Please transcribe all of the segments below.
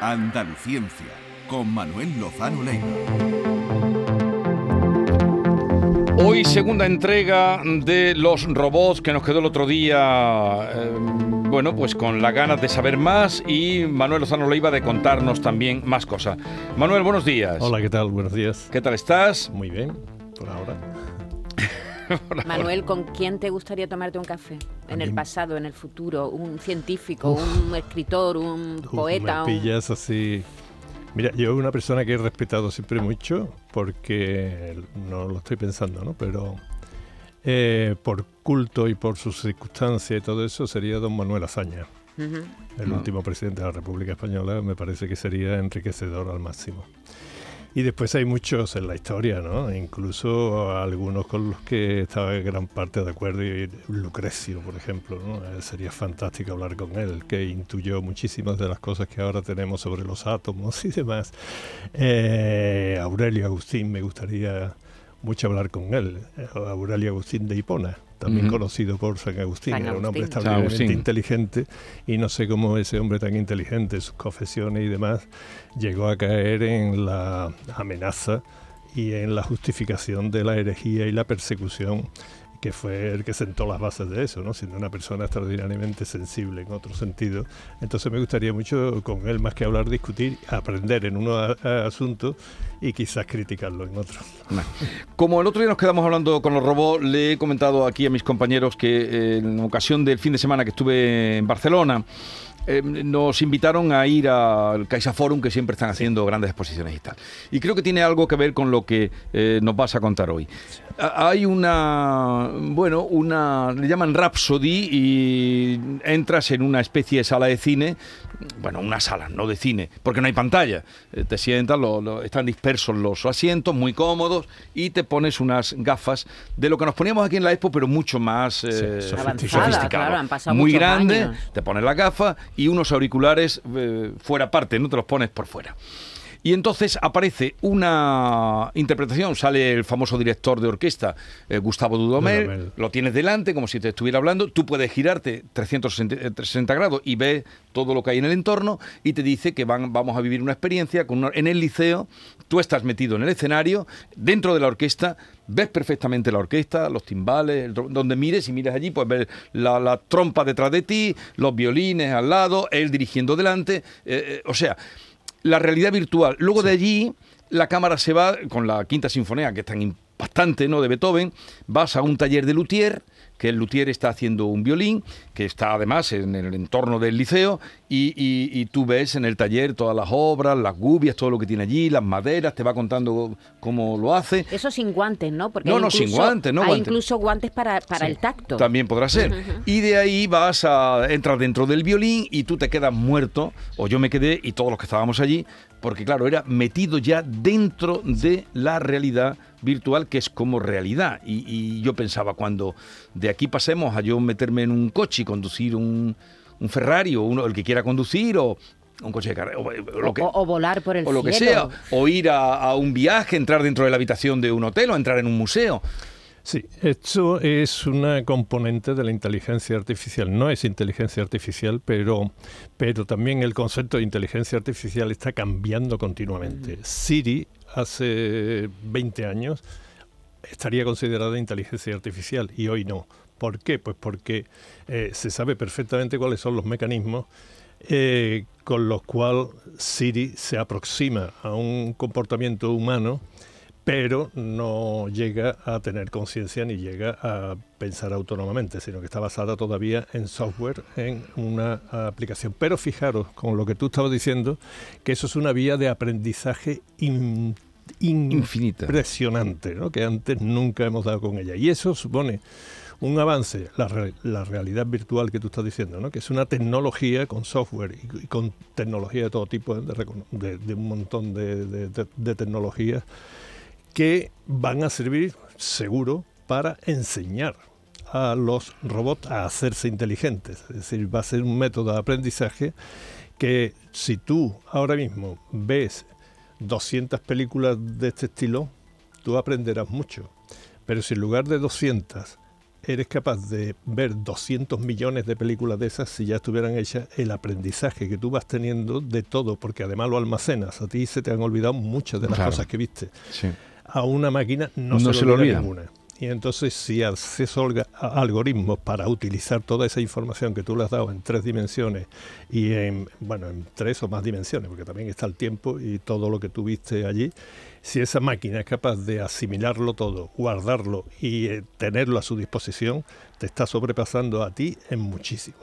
Andaluciencia, con Manuel Lozano Leiva. Hoy segunda entrega de los robots que nos quedó el otro día, eh, bueno, pues con las ganas de saber más y Manuel Lozano Leiva de contarnos también más cosas. Manuel, buenos días. Hola, ¿qué tal? Buenos días. ¿Qué tal estás? Muy bien, por ahora. Manuel, ¿con quién te gustaría tomarte un café? En el pasado, en el futuro, un científico, un escritor, un Uf, poeta. Me un- pillas así. Mira, yo una persona que he respetado siempre mucho, porque no lo estoy pensando, ¿no? Pero eh, por culto y por sus circunstancias y todo eso, sería don Manuel Azaña. Ujú. El Ah. último presidente de la República Española me parece que sería enriquecedor al máximo. Y después hay muchos en la historia, ¿no? Incluso algunos con los que estaba gran parte de acuerdo. y Lucrecio, por ejemplo, ¿no? Eh, Sería fantástico hablar con él, que intuyó muchísimas de las cosas que ahora tenemos sobre los átomos y demás. Eh, Aurelio Agustín, me gustaría mucho hablar con él. Eh, Aurelio Agustín de Hipona, también conocido por San Agustín. San Era un hombre extraordinariamente inteligente y no sé cómo ese hombre tan inteligente, sus confesiones y demás, llegó a caer en la amenaza y en la justificación de la herejía y la persecución que fue el que sentó las bases de eso, ¿no? siendo una persona extraordinariamente sensible en otro sentido. Entonces me gustaría mucho con él, más que hablar, discutir, aprender en unos asuntos y quizás criticarlo en otros. Como el otro día nos quedamos hablando con los robots, le he comentado aquí a mis compañeros que eh, en ocasión del fin de semana que estuve en Barcelona, eh, nos invitaron a ir al Caixa Forum, que siempre están haciendo grandes exposiciones y tal. Y creo que tiene algo que ver con lo que eh, nos vas a contar hoy. A- Hay una, bueno, una, le llaman Rhapsody y entras en una especie de sala de cine, bueno, una sala, no de cine, porque no hay pantalla. Eh, te sientas, lo- lo- están dispersos los asientos, muy cómodos, y te pones unas gafas de lo que nos poníamos aquí en la Expo, pero mucho más eh, Sí, Avanzada, claro, han pasado muy grande, años. te pones la gafa y unos auriculares eh, fuera parte, no te los pones por fuera. Y entonces aparece una interpretación, sale el famoso director de orquesta, eh, Gustavo Dudamel, Dudamel. lo tienes delante como si te estuviera hablando, tú puedes girarte 360 eh, 360 grados y ves todo lo que hay en el entorno y te dice que van, vamos a vivir una experiencia con una- en el liceo, tú estás metido en el escenario, dentro de la orquesta, ves perfectamente la orquesta, los timbales, el donde mires y miras allí, pues ves la, la trompa detrás de ti, los violines al lado, él dirigiendo delante, eh, eh, o sea, la realidad virtual. Luego de allí, la cámara se va con la quinta sinfonía, que es tan impactante, ¿no? De Beethoven, vas a un taller de luthier, que el luthier está haciendo un violín, que está además en el entorno del liceo, y, y- y tú ves en el taller todas las obras, las gubias, todo lo que tiene allí, las maderas, te va contando cómo lo hace. Eso sin guantes, ¿no? Porque No, no, sin guantes, no Hay guantes. incluso guantes para, para Sí. el tacto. También podrá ser. Y de ahí vas a entrar dentro del violín y tú te quedas muerto, o yo me quedé y todos los que estábamos allí, porque claro, era metido ya dentro de la realidad virtual que es como realidad. Y, y yo pensaba, cuando de aquí pasemos a yo meterme en un coche y conducir un, un Ferrari o uno, el que quiera conducir o un coche de carrera, o, o o, o volar por el o lo que cielo. sea, o ir a, a un viaje, entrar dentro de la habitación de un hotel o entrar en un museo. Sí, esto es una componente de la inteligencia artificial. No es inteligencia artificial, pero, pero también el concepto de inteligencia artificial está cambiando continuamente. Siri, hace 20 años, estaría considerada inteligencia artificial y hoy no. ¿Por qué? Pues porque eh, se sabe perfectamente cuáles son los mecanismos eh, con los cuales Siri se aproxima a un comportamiento humano pero no llega a tener conciencia ni llega a pensar autónomamente, sino que está basada todavía en software, en una aplicación. Pero fijaros, con lo que tú estabas diciendo, que eso es una vía de aprendizaje in- in- Infinita. impresionante, ¿no? que antes nunca hemos dado con ella. Y eso supone un avance, la, re- la realidad virtual que tú estás diciendo, ¿no? que es una tecnología con software y, y con tecnología de todo tipo, de, recono- de- de un montón de- de tecnologías que van a servir, seguro, para enseñar a los robots a hacerse inteligentes. Es decir, va a ser un método de aprendizaje que si tú ahora mismo ves 200 películas de este estilo, tú aprenderás mucho. Pero si en lugar de 200 eres capaz de ver 200 millones de películas de esas si ya estuvieran hechas, el aprendizaje que tú vas teniendo de todo, porque además lo almacenas, a ti se te han olvidado muchas de las Claro. cosas que viste. Sí. A una máquina no, No se, le olvida olvida. ninguna. Y entonces si haces algoritmos para utilizar toda esa información que tú le has dado en tres dimensiones y en, bueno, en tres o más dimensiones, porque también está el tiempo y todo lo que tú viste allí, si esa máquina es capaz de asimilarlo todo, guardarlo y eh, tenerlo a su disposición, te está sobrepasando a ti en muchísimo.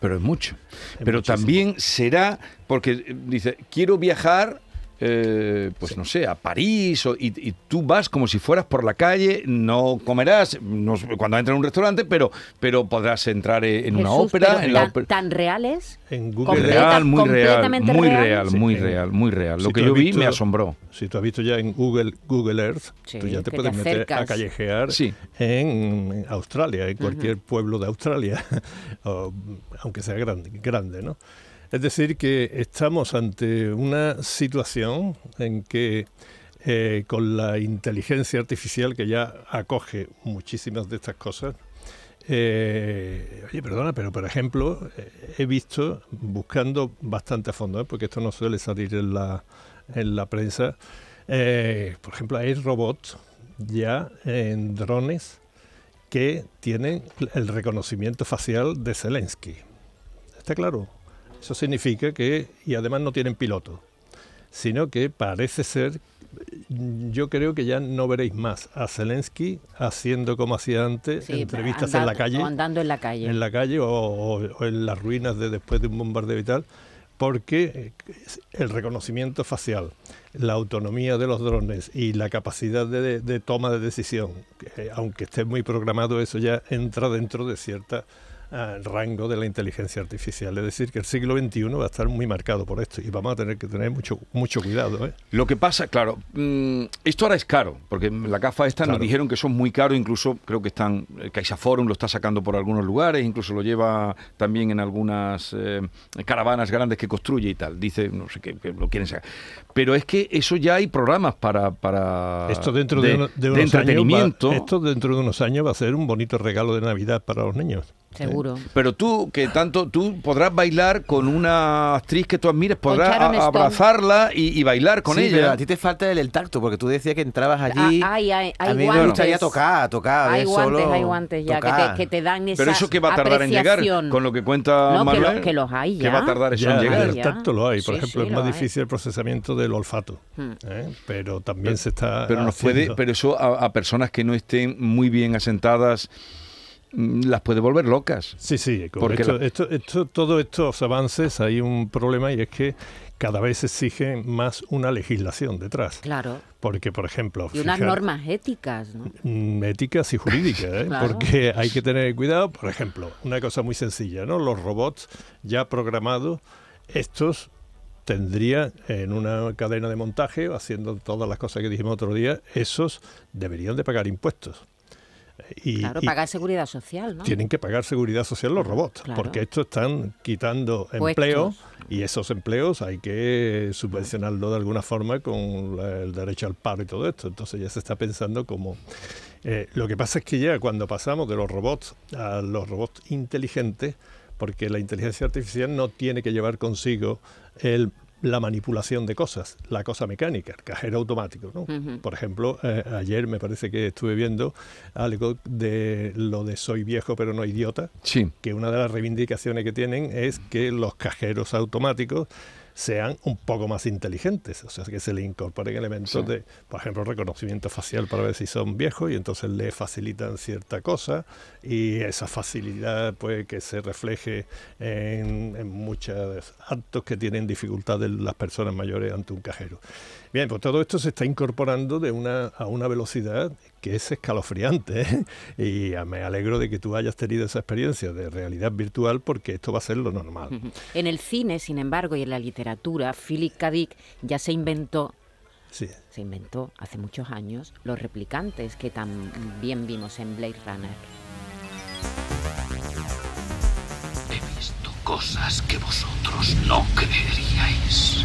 Pero es mucho. Es Pero muchísimo. también será, porque eh, dice, quiero viajar, eh, pues no sé, a París, o- y, y tú vas como si fueras por la calle, no comerás no cuando entres en un restaurante, pero, pero podrás entrar eh, en una ópera, pero en la tan, ópera. tan reales. En Google Real, muy real, muy real. Sí, muy real, muy real. Lo si que tú yo vi visto- me asombró. Si tú has visto ya en Google, Google Earth, Sí, tú ya te que te puedes meter a callejear Sí. en Australia, en cualquier pueblo de Australia, o, aunque sea grande, grande, ¿no? Es decir, que estamos ante una situación en que eh, con la inteligencia artificial que ya acoge muchísimas de estas cosas, eh, oye, perdona, pero por ejemplo, eh, he visto, buscando bastante a fondo, porque esto no suele salir en la, en la prensa, por ejemplo, hay robots ya en drones que tienen el reconocimiento facial de Zelensky. ¿Está claro? Eso significa que, y además no tienen piloto, sino que parece ser, yo creo que ya no veréis más a Zelensky haciendo como hacía antes Sí, entrevistas en la calle o andando en la calle. en la calle o, en las ruinas de después de un bombardeo y tal, porque eh, el reconocimiento facial, la autonomía de los drones y la capacidad de, de toma de decisión, que, aunque esté muy programado, eso ya entra dentro de cierta ah, rango de la inteligencia artificial. Es decir, que el siglo XXI va a estar muy marcado por esto y vamos a tener que tener mucho, mucho cuidado. ¿eh? Lo que pasa, claro, mm, esto ahora es caro, porque la gafa esta nos dijeron que son muy caros, incluso creo que están, el CaixaForum lo está sacando por algunos lugares, incluso lo lleva también en algunas eh, caravanas grandes que construye y tal, dice, no sé qué, que lo quieren sacar. Pero es que eso ya hay programas para... para Esto dentro de, uno- de unos entretenimiento. Años va, esto dentro de unos años va a ser un bonito regalo de Navidad para los niños. Seguro. Pero tú, que tanto, tú podrás bailar con una actriz que tú admires, podrás a- abrazarla y, y bailar con sí, pero ella. a ti te falta el, el tacto, porque tú decías que entrabas allí. Ah, hay, hay, hay a mí me gustaría tocar, tocar. Hay guantes, solo hay guantes ya que te, que te dan esa Pero eso que va a tardar en llegar, con lo que cuenta No, que lo- que los hay ¿Qué ya. va a tardar eso Ya, en llegar? el tacto lo hay, por Sí, ejemplo, sí, es más hay. difícil el procesamiento del olfato, Hmm. ¿eh? pero también se está Pero nos puede, pero eso a, a personas que no estén muy bien asentadas las puede volver locas. Sí, sí, con Porque esto, la- esto- esto- todos estos avances hay un problema y es que cada vez se exige más una legislación detrás. Claro. Porque, por ejemplo, Y unas fijar- normas éticas, ¿no? mm, éticas y jurídicas, ¿eh? Claro. porque hay que tener cuidado. Por ejemplo, una cosa muy sencilla, ¿no? Los robots ya programados, estos tendrían en una cadena de montaje, haciendo todas las cosas que dijimos otro día, esos deberían de pagar impuestos. Y, Claro, y pagar seguridad social, ¿no? tienen que pagar seguridad social los robots, Claro. porque estos están quitando Puestos. empleo y esos empleos hay que subvencionarlo de alguna forma con la- el derecho al paro y todo esto. Entonces ya se está pensando como... eh, lo que pasa es que ya cuando pasamos de los robots a los robots inteligentes, porque la inteligencia artificial no tiene que llevar consigo el la manipulación de cosas, la cosa mecánica, el cajero automático. ¿no? Por ejemplo, eh, ayer me parece que estuve viendo algo de lo de soy viejo pero no idiota, Sí. que una de las reivindicaciones que tienen es que los cajeros automáticos sean un poco más inteligentes, o sea, que se le incorporen elementos Sí. de, por ejemplo, reconocimiento facial para ver si son viejos y entonces le facilitan cierta cosa y esa facilidad pues que se refleje en, en muchos actos que tienen dificultades las personas mayores ante un cajero. Bien, pues todo esto se está incorporando de una, a una velocidad que es escalofriante ¿eh? y me alegro de que tú hayas tenido esa experiencia de realidad virtual porque esto va a ser lo normal. En el cine, sin embargo, y en la literatura, Philip K. Dick ya se inventó, Sí. se inventó hace muchos años los replicantes que tan bien vimos en Blade Runner. He visto cosas que vosotros no creeríais.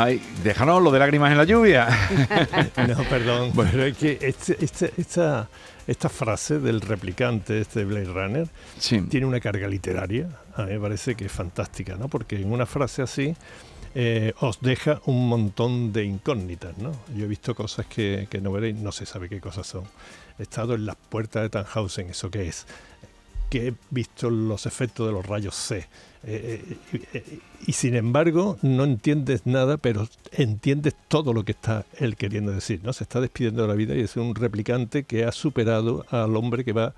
Ay, déjanos lo de lágrimas en la lluvia. No, perdón. Pero es que este- este- esta, esta frase del replicante, este Blade Runner, Sí. tiene una carga literaria. A mí me parece que es fantástica, ¿no? Porque en una frase así eh, os deja un montón de incógnitas, ¿no? Yo he visto cosas que, que no veréis, no se sabe qué cosas son. He estado en las puertas de Tannhausen, ¿eso qué es? Que he visto los efectos de los rayos C. Eh, eh, y sin embargo, no entiendes nada, pero entiendes todo lo que está él queriendo decir. ¿no? Se está despidiendo de la vida y es un replicante que ha superado al hombre que va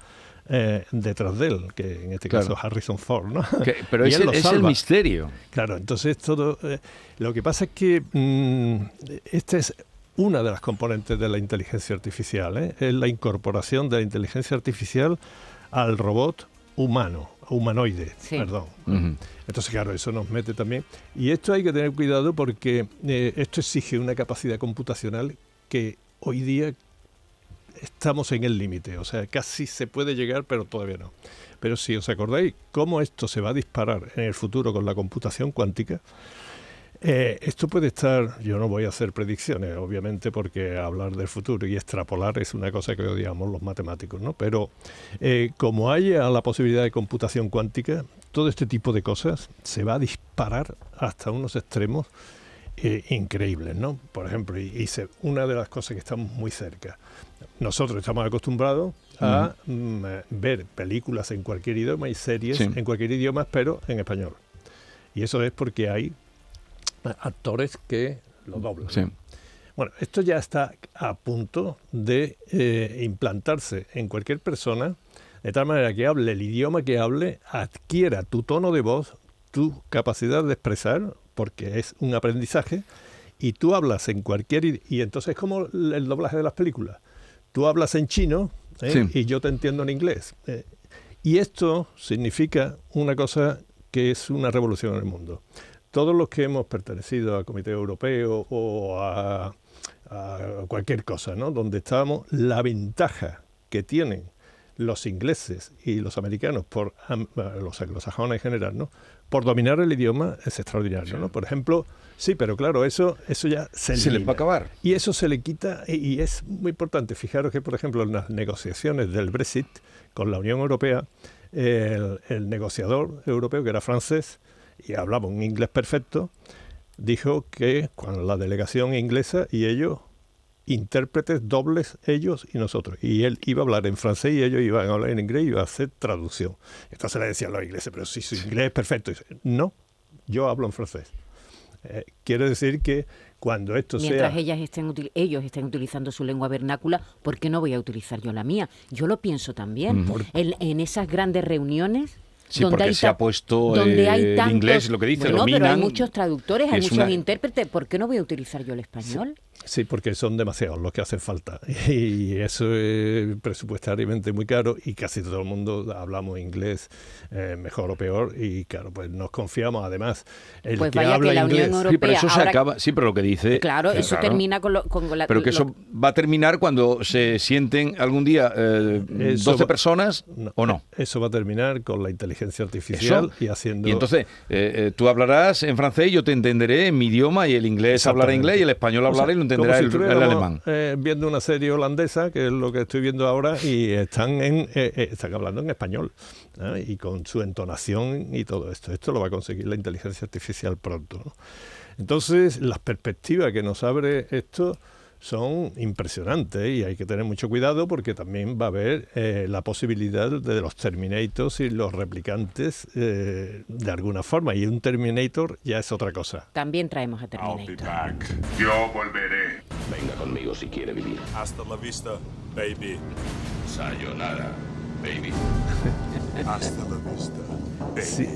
eh, detrás de él, que en este Claro. caso es Harrison Ford. ¿no? Que- pero Y es él el, es misterio. Claro, entonces todo. eh, lo que pasa es que mm, esta es una de las componentes de la inteligencia artificial, ¿eh? es la incorporación de la inteligencia artificial al robot humano, humanoide, Sí. perdón. Entonces, claro, eso nos mete también. Y esto hay que tener cuidado porque eh, esto exige una capacidad computacional que hoy día estamos en el límite. O sea, casi se puede llegar, pero todavía no. Pero si os acordáis cómo esto se va a disparar en el futuro con la computación cuántica, eh, esto puede estar, yo no voy a hacer predicciones, obviamente, porque hablar del futuro y extrapolar es una cosa que odiamos los matemáticos, ¿no? Pero eh, como haya la posibilidad de computación cuántica, todo este tipo de cosas se va a disparar hasta unos extremos eh, increíbles, ¿no? Por ejemplo, y, y se- una de las cosas que estamos muy cerca. Nosotros estamos acostumbrados a mm, eh, ver películas en cualquier idioma y series Sí. en cualquier idioma, pero en español. Y eso es porque hay eh, actores que lo doblan. Sí. Bueno, esto ya está a punto de eh, implantarse en cualquier persona, de tal manera que hable el idioma que hable, adquiera tu tono de voz, tu capacidad de expresar, porque es un aprendizaje, y tú hablas en cualquier... Y entonces es como el el doblaje de las películas. Tú hablas en chino ¿eh? Sí. y yo te entiendo en inglés. eh. y esto significa una cosa que es una revolución en el mundo. Todos los que hemos pertenecido al Comité Europeo o a, a cualquier cosa, ¿no? Donde estábamos, la ventaja que tienen los ingleses y los americanos, por los anglosajones en general, ¿no? por dominar el idioma es extraordinario. ¿no? Por ejemplo, sí, pero claro, eso, eso ya se, Se les va a acabar. Y eso se le quita, y, y es muy importante. Fijaros que, por ejemplo, en las negociaciones del Brexit con la Unión Europea, el, el negociador europeo, que era francés, y hablaba un inglés perfecto, dijo que cuando la delegación inglesa y ellos, intérpretes dobles, ellos y nosotros. Y él iba a hablar en francés y ellos iban a hablar en inglés y iba a hacer traducción. Entonces le decían los ingleses, pero si su inglés es perfecto. Dice, no, yo hablo en francés. Eh, quiere decir que cuando esto Mientras sea... ellas estén ellos estén utilizando su lengua vernácula, ¿por qué no voy a utilizar yo la mía? Yo lo pienso también. en, en esas grandes reuniones. Sí, donde porque hay se ha puesto, donde hay eh, el inglés, lo que dice, bueno, pero hay muchos traductores, hay muchos una- intérpretes. ¿Por qué no voy a utilizar yo el español? Sí, porque son demasiados los que hacen falta. Y eso es presupuestariamente muy caro y casi todo el mundo hablamos inglés, eh, mejor o peor. Y claro, pues nos confiamos. Además, el Pues que vaya que habla Unión inglés... Europea- Sí, pero eso se acaba. Sí, pero lo que dice. Claro, eh, eso claro. termina con, lo- con la... Pero que lo- eso va a terminar cuando se sienten algún día eh, Eso 12 va- personas o no. Eso va a terminar con la inteligencia artificial Eso. y haciendo... Y entonces eh, eh, tú hablarás en francés y yo te entenderé en mi idioma y el inglés hablará inglés y el español O sea, hablará y lo entenderá como si el, el estuviéramos, alemán. eh, viendo una serie holandesa, que es lo que estoy viendo ahora, y están en eh, eh, están hablando en español y con su entonación y todo esto. Esto lo va a conseguir la inteligencia artificial pronto. ¿no? Entonces, las perspectivas que nos abre esto son impresionantes y hay que tener mucho cuidado porque también va a haber eh, la posibilidad de los Terminators y los replicantes eh, de alguna forma. Y un Terminator ya es otra cosa. También traemos a I'll be Terminator. back. Yo volveré. Venga conmigo si quiere vivir. Hasta la vista, baby. Sayonara, baby. Hasta la vista, Sí,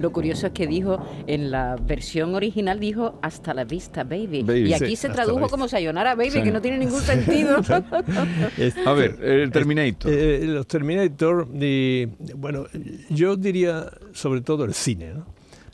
Lo curioso es que dijo, en la versión original dijo hasta la vista, baby. Baby. Y aquí Sí, se tradujo como sayonara, baby, Sí. que no tiene ningún sentido. es- A ver, el Terminator. Eh, los Terminator, y, bueno, yo diría sobre todo el cine, ¿no?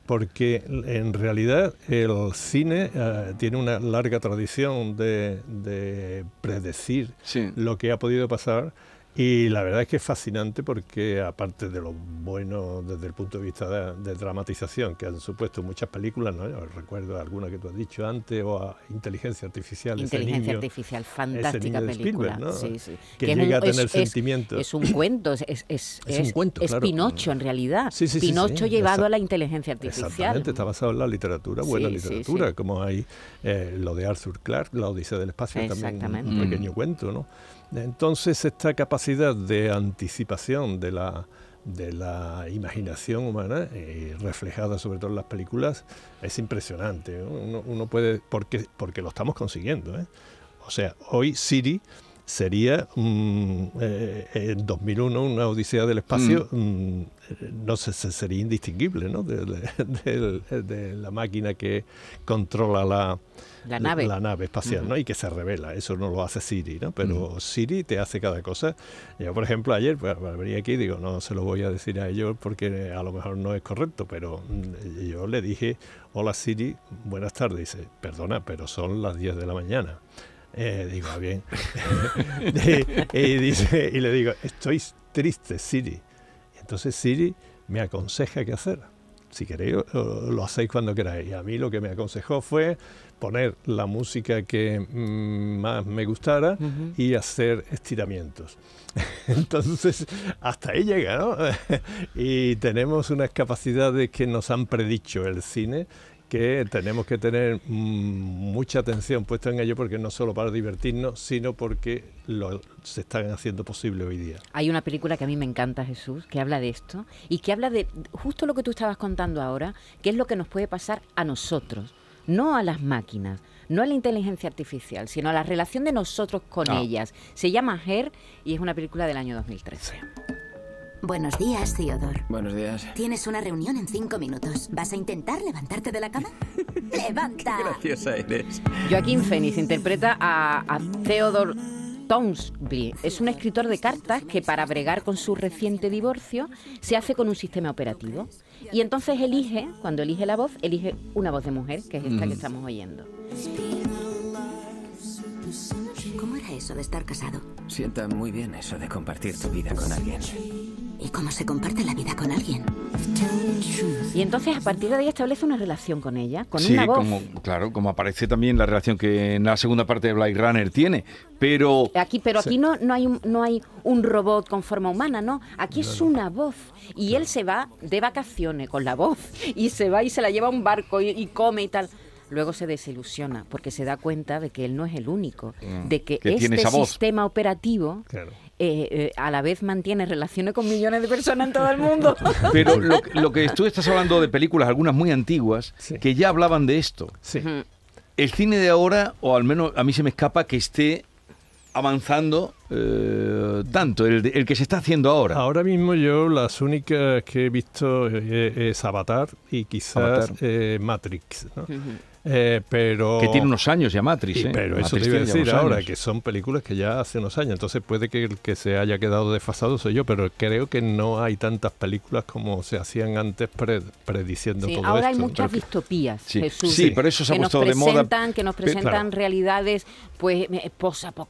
porque en realidad el cine eh, tiene una larga tradición de, de predecir Sí. lo que ha podido pasar y la verdad es que es fascinante porque aparte de lo bueno desde el punto de vista de, de dramatización que han supuesto muchas películas, ¿no? Yo recuerdo alguna que tú has dicho antes o a Inteligencia Artificial, ese Inteligencia niño- artificial, ese fantástica niño de película. Spielberg, ¿no? sí, sí. que llega un- a tener es- es- sentimientos. Es, un cuento, es, es, es, Es un cuento, es claro. Pinocho en realidad. Sí, sí, sí, Pinocho sí, llevado exact- a la inteligencia artificial. Exactamente, está basado en la literatura, buena literatura, sí. como hay eh, lo de Arthur Clarke, La Odisea del Espacio, también Exactamente. un Mm. pequeño cuento, ¿no? Entonces esta capacidad de anticipación de la de la imaginación humana eh, reflejada sobre todo en las películas es impresionante. ¿no? Uno, uno puede porque porque lo estamos consiguiendo. ¿eh? O sea, hoy Siri sería mm, eh, en 2001 una odisea del espacio mm, eh, no sé se- sería indistinguible ¿no? de, de- de- de la máquina que controla la, La nave. la nave espacial ¿no? y que se revela eso no lo hace Siri ¿no? pero Siri te hace cada cosa yo por ejemplo ayer pues, venía aquí y digo no se lo voy a decir a ellos porque a lo mejor no es correcto pero mm, yo le dije hola Siri buenas tardes dice perdona pero son las 10 de la mañana eh, digo, ah, bien. y, y dice, y le digo, estoy triste, Siri. Y entonces Siri me aconseja qué hacer. Si queréis, lo, lo hacéis cuando queráis. Y a mí lo que me aconsejó fue poner la música que mm, más me gustara y hacer estiramientos. Entonces, hasta ahí llega, ¿no? y tenemos unas capacidades que nos han predicho el cine que tenemos que tener mm, mucha atención puesta en ello porque no solo para divertirnos, sino porque lo, se están haciendo posible hoy día. Hay una película que a mí me encanta, Jesús, que habla de esto y que habla de justo lo que tú estabas contando ahora, que es lo que nos puede pasar a nosotros, no a las máquinas, no a la inteligencia artificial, sino a la relación de nosotros con Ah. ellas. Se llama Her y es una película del año 2013. Buenos días, Theodore. Buenos días. Tienes una reunión en cinco minutos. ¿Vas a intentar levantarte de la cama? ¡Levanta! Graciosa eres. Joaquín Phoenix interpreta a, a Theodore Townsby. Es un escritor de cartas que para bregar con su reciente divorcio se hace con un sistema operativo. Y entonces elige, cuando elige la voz, elige una voz de mujer, que es esta que estamos oyendo. ¿Cómo era eso de estar casado? Sienta muy bien eso de compartir tu vida con alguien. ¿Y cómo se comparte la vida con alguien? Y entonces a partir de ahí establece una relación con ella, con sí, una voz. como, claro, como aparece también la relación que en la segunda parte de Blade Runner tiene. Pero Aquí, pero aquí no, no, hay un, no hay un robot con forma humana, no. Aquí es una voz. Y él se va de vacaciones con la voz. Y se va y se la lleva a un barco y, y come y tal. Luego se desilusiona porque se da cuenta de que él no es el único. De que, Mm. que este sistema operativo Claro. Eh, eh, a la vez mantiene relaciones con millones de personas en todo el mundo. Pero lo, lo que tú estás hablando de películas, algunas muy antiguas, Sí. que ya hablaban de esto. Sí. El cine de ahora, o al menos a mí se me escapa que esté avanzando eh, tanto, el, de- el que se está haciendo ahora. Ahora mismo yo las únicas que he visto es Avatar y quizás Avatar. eh, Matrix. ¿no? Eh, pero Que tiene unos años ya Matrix, ¿eh? pero eso Matrix te iba a decir ahora, años. que son películas que ya hace unos años, entonces puede que el que se haya quedado desfasado soy yo, pero creo que no hay tantas películas como se hacían antes pre- prediciendo Sí, todo ahora esto. hay muchas Creo que- distopías, Sí. Jesús. Sí, pero eso se ha puesto de moda. presentan, Que nos presentan claro. realidades pues eh,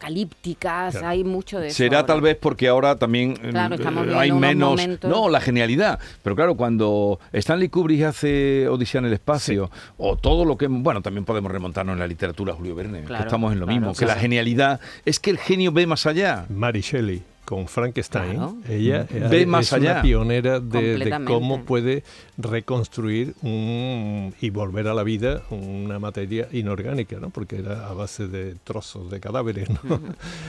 posapocalípticas, Claro. hay mucho de eso. Será ahora. tal vez porque ahora también Claro, eh, hay menos... momentos- No, la genialidad. Pero claro, cuando Stanley Kubrick hace Odisea en el espacio, o todo lo que... Bueno, también podemos remontarnos en la literatura a Julio Verne, que estamos en lo claro, mismo, que la genialidad es que el genio ve más allá. Mary Shelley con Frankenstein, Claro. ella. Ve más allá. una pionera de, cómo puede reconstruir un, y volver a la vida una materia inorgánica, ¿no? porque era a base de trozos de cadáveres. ¿no?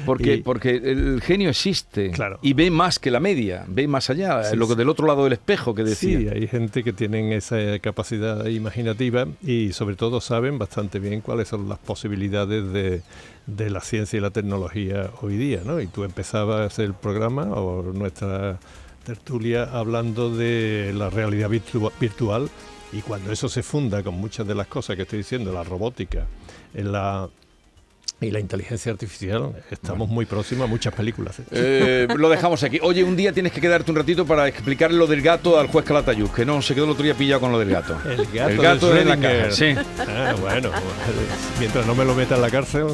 Porque, Y- porque el genio existe Claro. y ve más que la media, ve más allá, Sí, lo que sí. del otro lado del espejo que decía. Sí, hay gente que tienen esa capacidad imaginativa y sobre todo saben bastante bien cuáles son las posibilidades de, de la ciencia y la tecnología hoy día, ¿no? Y tú empezabas el programa o nuestra tertulia hablando de la realidad virtu- virtual y cuando eso se funda con muchas de las cosas que estoy diciendo, la robótica, la y la inteligencia artificial, estamos muy próximos a muchas películas. ¿eh? Eh, lo dejamos aquí. Oye, un día tienes que quedarte un ratito para explicarle lo del gato al juez Calatayud, que no se quedó el otro día pillado con lo del gato. El gato, El gato de la caja, sí. Ah, bueno, mientras no me lo meta en la cárcel.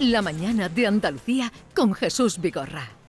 La mañana de Andalucía con Jesús Vigorra.